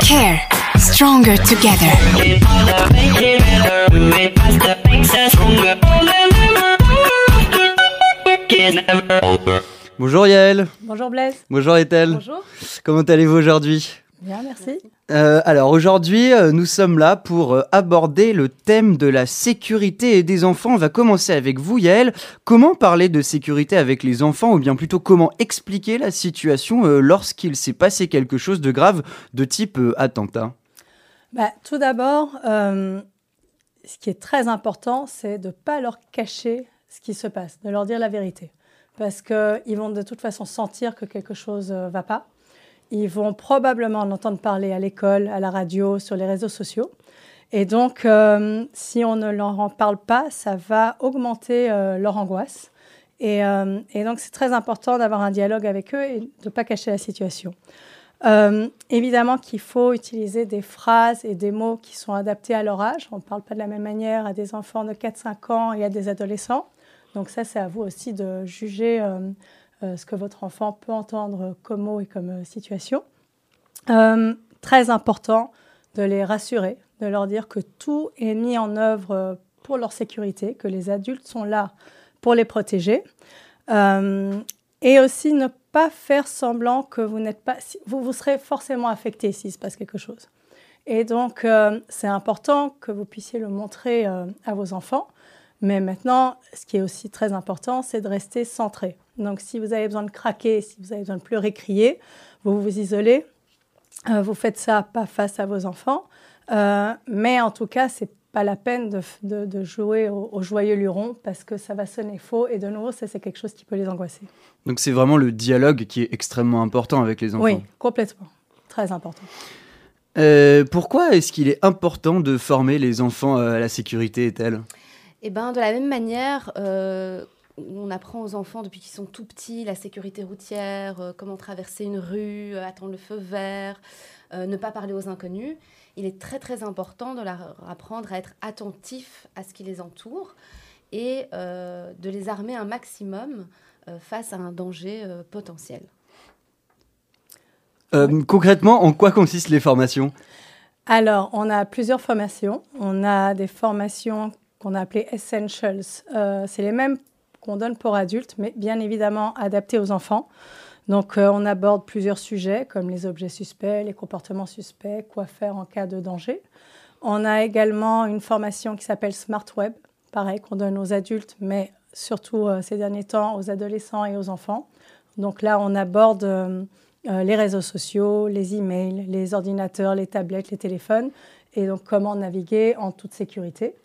Care. Stronger together. Bonjour Yael. Bonjour Blaise. Bonjour Ethel. Bonjour. Comment allez-vous aujourd'hui? Bien, merci. Euh, alors aujourd'hui, euh, nous sommes là pour euh, aborder le thème de la sécurité des enfants. On va commencer avec vous, Yael. Comment parler de sécurité avec les enfants, ou bien plutôt comment expliquer la situation lorsqu'il s'est passé quelque chose de grave de type attentat? Bah, Tout d'abord, ce qui est très important, c'est de ne pas leur cacher ce qui se passe, de leur dire la vérité. Parce qu'ils vont de toute façon sentir que quelque chose ne va pas. Ils vont probablement en entendre parler à l'école, à la radio, sur les réseaux sociaux. Et donc, euh, si on ne leur en parle pas, ça va augmenter euh, leur angoisse. Et, euh, et donc, c'est très important d'avoir un dialogue avec eux et de ne pas cacher la situation. évidemment qu'il faut utiliser des phrases et des mots qui sont adaptés à leur âge. On ne parle pas de la même manière à des enfants de 4-5 ans et à des adolescents. Donc ça, c'est à vous aussi de juger ce que votre enfant peut entendre comme mot et comme euh, situation. Euh, très important de les rassurer, de leur dire que tout est mis en œuvre pour leur sécurité, que les adultes sont là pour les protéger. et aussi ne pas faire semblant que vous n'êtes pas... Vous, vous serez forcément affecté s'il se passe quelque chose. Et donc, c'est important que vous puissiez le montrer à vos enfants. Mais maintenant, ce qui est aussi très important, c'est de rester centré. Donc, si vous avez besoin de craquer, si vous avez besoin de pleurer, crier, vous vous isolez. Euh, vous faites ça pas face à vos enfants. Euh, mais en tout cas, c'est pas la peine de, de, jouer au, joyeux luron parce que ça va sonner faux. Et de nouveau, ça, c'est quelque chose qui peut les angoisser. Donc, c'est vraiment le dialogue qui est extrêmement important avec les enfants. Oui, complètement. Très important. Euh, pourquoi est-ce qu'il est important de former les enfants à la sécurité, est-elle? Eh ben, de la même manière, euh, on apprend aux enfants depuis qu'ils sont tout petits la sécurité routière, euh, comment traverser une rue, euh, attendre le feu vert, ne pas parler aux inconnus. Il est très très important de leur apprendre à être attentifs à ce qui les entoure et de les armer un maximum face à un danger potentiel. concrètement, en quoi consistent les formations? Alors, on a plusieurs formations. On a des formations qu'on a appelé Essentials. Euh, c'est les mêmes qu'on donne pour adultes, mais bien évidemment adaptés aux enfants. Donc, euh, on aborde plusieurs sujets comme les objets suspects, les comportements suspects, quoi faire en cas de danger. On a également une formation qui s'appelle Smart Web, pareil, qu'on donne aux adultes, mais surtout euh, ces derniers temps aux adolescents et aux enfants. Donc là, on aborde les réseaux sociaux, les emails, les ordinateurs, les tablettes, les téléphones, et donc comment naviguer en toute sécurité.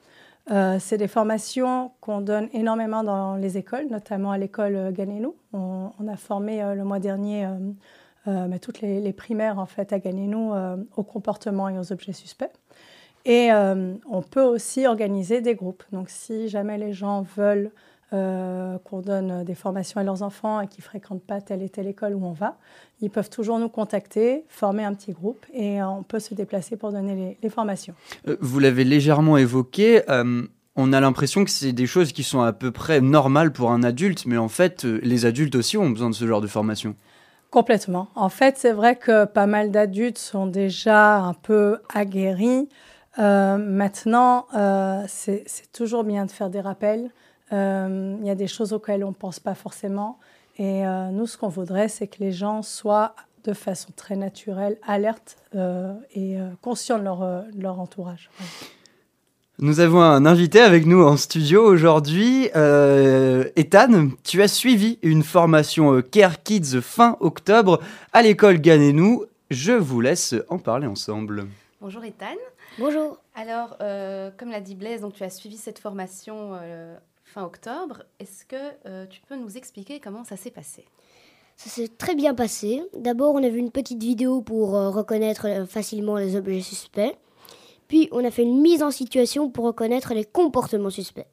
Euh, c'est des formations qu'on donne énormément dans les écoles, notamment à l'école euh, Ganenou. On, a formé euh, le mois dernier mais toutes les, primaires en fait à Ganenou au comportement et aux objets suspects. Et on peut aussi organiser des groupes. Donc si jamais les gens veulent qu'on donne des formations à leurs enfants et qui ne fréquentent pas telle et telle école où on va, ils peuvent toujours nous contacter, former un petit groupe et euh, on peut se déplacer pour donner les, formations. Euh, vous l'avez légèrement évoqué. Euh, on a l'impression que c'est des choses qui sont à peu près normales pour un adulte, mais en fait, les adultes aussi ont besoin de ce genre de formation. Complètement. En fait, c'est vrai que pas mal d'adultes sont déjà un peu aguerris. maintenant, c'est toujours bien de faire des rappels. Il y a des choses auxquelles on ne pense pas forcément. Et euh, nous, ce qu'on voudrait, c'est que les gens soient de façon très naturelle, alertes euh, et euh, conscients de leur, leur entourage. Nous avons un invité avec nous en studio aujourd'hui. Ethan, tu as suivi une formation Care Kids fin octobre à l'école Ganenou. Je vous laisse en parler ensemble. Bonjour Ethan. Bonjour. Alors, comme l'a dit Blaise, donc tu as suivi cette formation fin octobre. Est-ce que euh, tu peux nous expliquer comment ça s'est passé? Ça s'est très bien passé. D'abord, on a vu une petite vidéo pour euh, reconnaître euh, facilement les objets suspects. Puis, on a fait une mise en situation pour reconnaître les comportements suspects.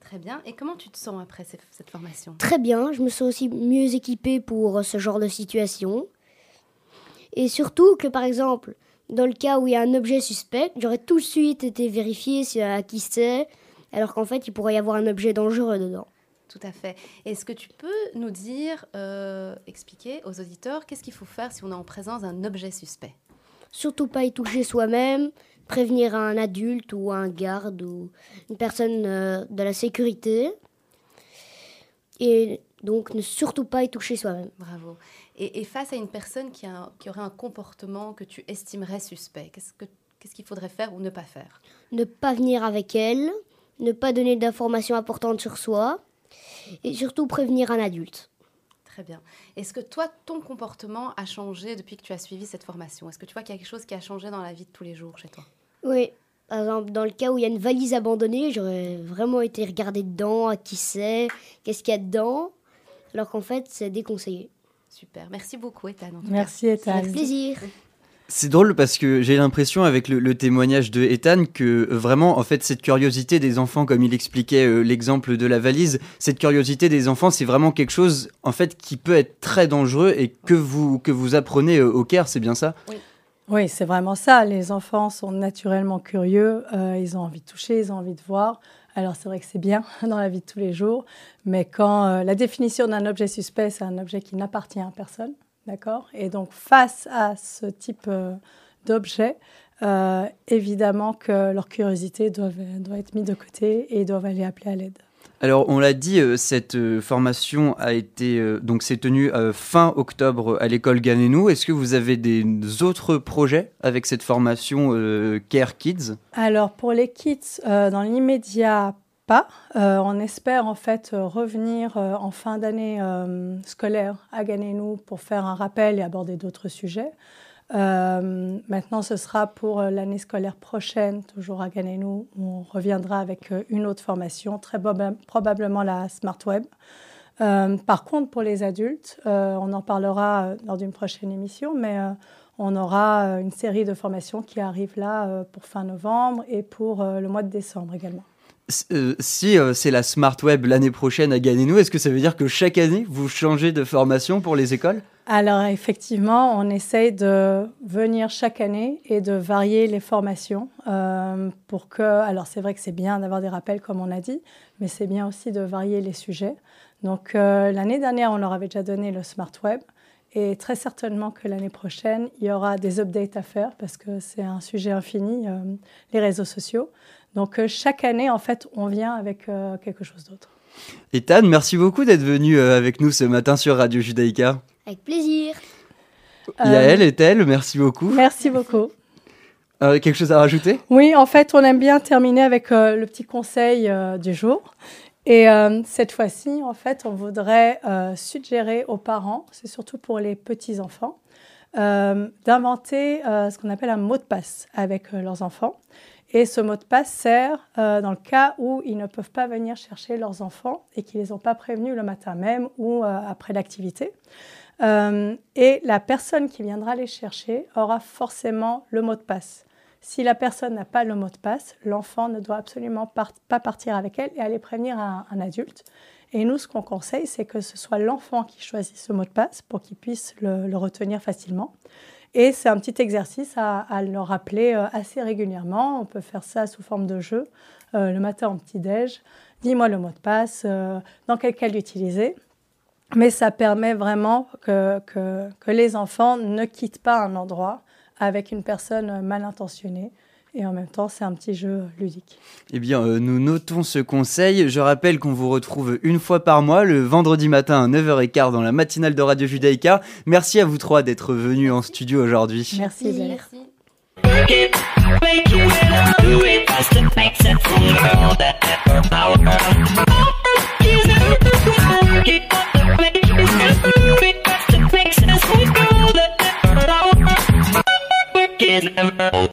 Très bien. Et comment tu te sens après cette formation? Très bien. Je me sens aussi mieux équipée pour ce genre de situation. Et surtout que, par exemple, dans le cas où il y a un objet suspect, j'aurais tout de suite été vérifié à qui c'est, alors qu'en fait, il pourrait y avoir un objet dangereux dedans. Tout à fait. Est-ce que tu peux nous dire, euh, expliquer aux auditeurs, qu'est-ce qu'il faut faire si on est en présence d'un objet suspect? Surtout pas y toucher soi-même, prévenir un adulte ou un garde ou une personne euh, de la sécurité. Et donc ne surtout pas y toucher soi-même. Bravo. Et, et face à une personne qui, a, qui aurait un comportement que tu estimerais suspect, qu'est-ce que qu'est-ce qu'il faudrait faire ou ne pas faire? Ne pas venir avec elle, ne pas donner d'informations importantes sur soi, et surtout prévenir un adulte. Très bien. Est-ce que toi, ton comportement a changé depuis que tu as suivi cette formation? Est-ce que tu vois qu'il y a quelque chose qui a changé dans la vie de tous les jours chez toi? Oui. Par exemple, dans le cas où il y a une valise abandonnée, j'aurais vraiment été regarder dedans, à qui c'est, qu'est-ce qu'il y a dedans, alors qu'en fait, c'est déconseillé. Super. Merci beaucoup, Ethan. en tout Merci, cas. Ethan. Avec plaisir. C'est drôle parce que j'ai l'impression avec le, témoignage de Ethan que euh, vraiment en fait cette curiosité des enfants comme il expliquait euh, l'exemple de la valise, cette curiosité des enfants c'est vraiment quelque chose en fait qui peut être très dangereux et que vous que vous apprenez euh, au Caire, c'est bien ça? Oui, c'est vraiment ça. Les enfants sont naturellement curieux. ils ont envie de toucher, ils ont envie de voir. Alors c'est vrai que c'est bien dans la vie de tous les jours, mais quand la définition d'un objet suspect, c'est un objet qui n'appartient à personne, d'accord? Et donc face à ce type euh, d'objet, euh, évidemment que leur curiosité doit, doit être mise de côté et ils doivent aller appeler à l'aide. Alors on l'a dit, euh, cette euh, formation a été euh, donc c'est tenue fin octobre à l'école Ganenou. Est-ce que vous avez des autres projets avec cette formation Care Kids? Alors pour les kits, euh, dans l'immédiat, Euh, on espère en fait euh, revenir euh, en fin d'année scolaire à Ganenou pour faire un rappel et aborder d'autres sujets. Maintenant, ce sera pour l'année scolaire prochaine, toujours à Ganenou, on reviendra avec une autre formation, très proba- probablement la Smart Web. Par contre, pour les adultes, on en parlera lors d'une prochaine émission, mais on aura une série de formations qui arrivent là pour fin novembre et pour le mois de décembre également. S- euh, Si euh, c'est la Smart Web l'année prochaine à Ganenou, est-ce que ça veut dire que chaque année vous changez de formation pour les écoles? Alors effectivement, on essaye de venir chaque année et de varier les formations euh, pour que, alors c'est vrai que c'est bien d'avoir des rappels comme on a dit, mais c'est bien aussi de varier les sujets. Donc l'année dernière, on leur avait déjà donné le Smart Web et très certainement que l'année prochaine, il y aura des updates à faire parce que c'est un sujet infini, les réseaux sociaux. Donc euh, chaque année, en fait, on vient avec euh, quelque chose d'autre. Ethan, merci beaucoup d'être venu euh, avec nous ce matin sur Radio Judaïka. Avec plaisir. Yael et elle, merci beaucoup. Merci beaucoup. Euh, quelque chose à rajouter? Oui, en fait, on aime bien terminer avec euh, le petit conseil euh, du jour. Et euh, cette fois-ci, en fait, on voudrait euh, suggérer aux parents, c'est surtout pour les petits-enfants, euh, d'inventer euh, ce qu'on appelle un mot de passe avec euh, leurs enfants. Et ce mot de passe sert euh, dans le cas où ils ne peuvent pas venir chercher leurs enfants et qu'ils ne les ont pas prévenus le matin même ou euh, après l'activité. Euh, et la personne qui viendra les chercher aura forcément le mot de passe. Si la personne n'a pas le mot de passe, l'enfant ne doit absolument pas partir avec elle et aller prévenir un, adulte. Et nous, ce qu'on conseille, c'est que ce soit l'enfant qui choisit ce mot de passe pour qu'il puisse le retenir facilement. Et c'est un petit exercice à, à le rappeler euh, assez régulièrement. On peut faire ça sous forme de jeu, euh, le matin en petit-déj. Dis-moi le mot de passe, euh, dans quel cas l'utiliser. Mais ça permet vraiment que les enfants ne quittent pas un endroit avec une personne mal intentionnée. Et en même temps, c'est un petit jeu ludique. Eh bien, euh, nous notons ce conseil. Je rappelle qu'on vous retrouve une fois par mois, le vendredi matin à 9h15 dans la matinale de Radio Judaïka. Merci à vous trois d'être venus en studio aujourd'hui. Merci, oui, Merci.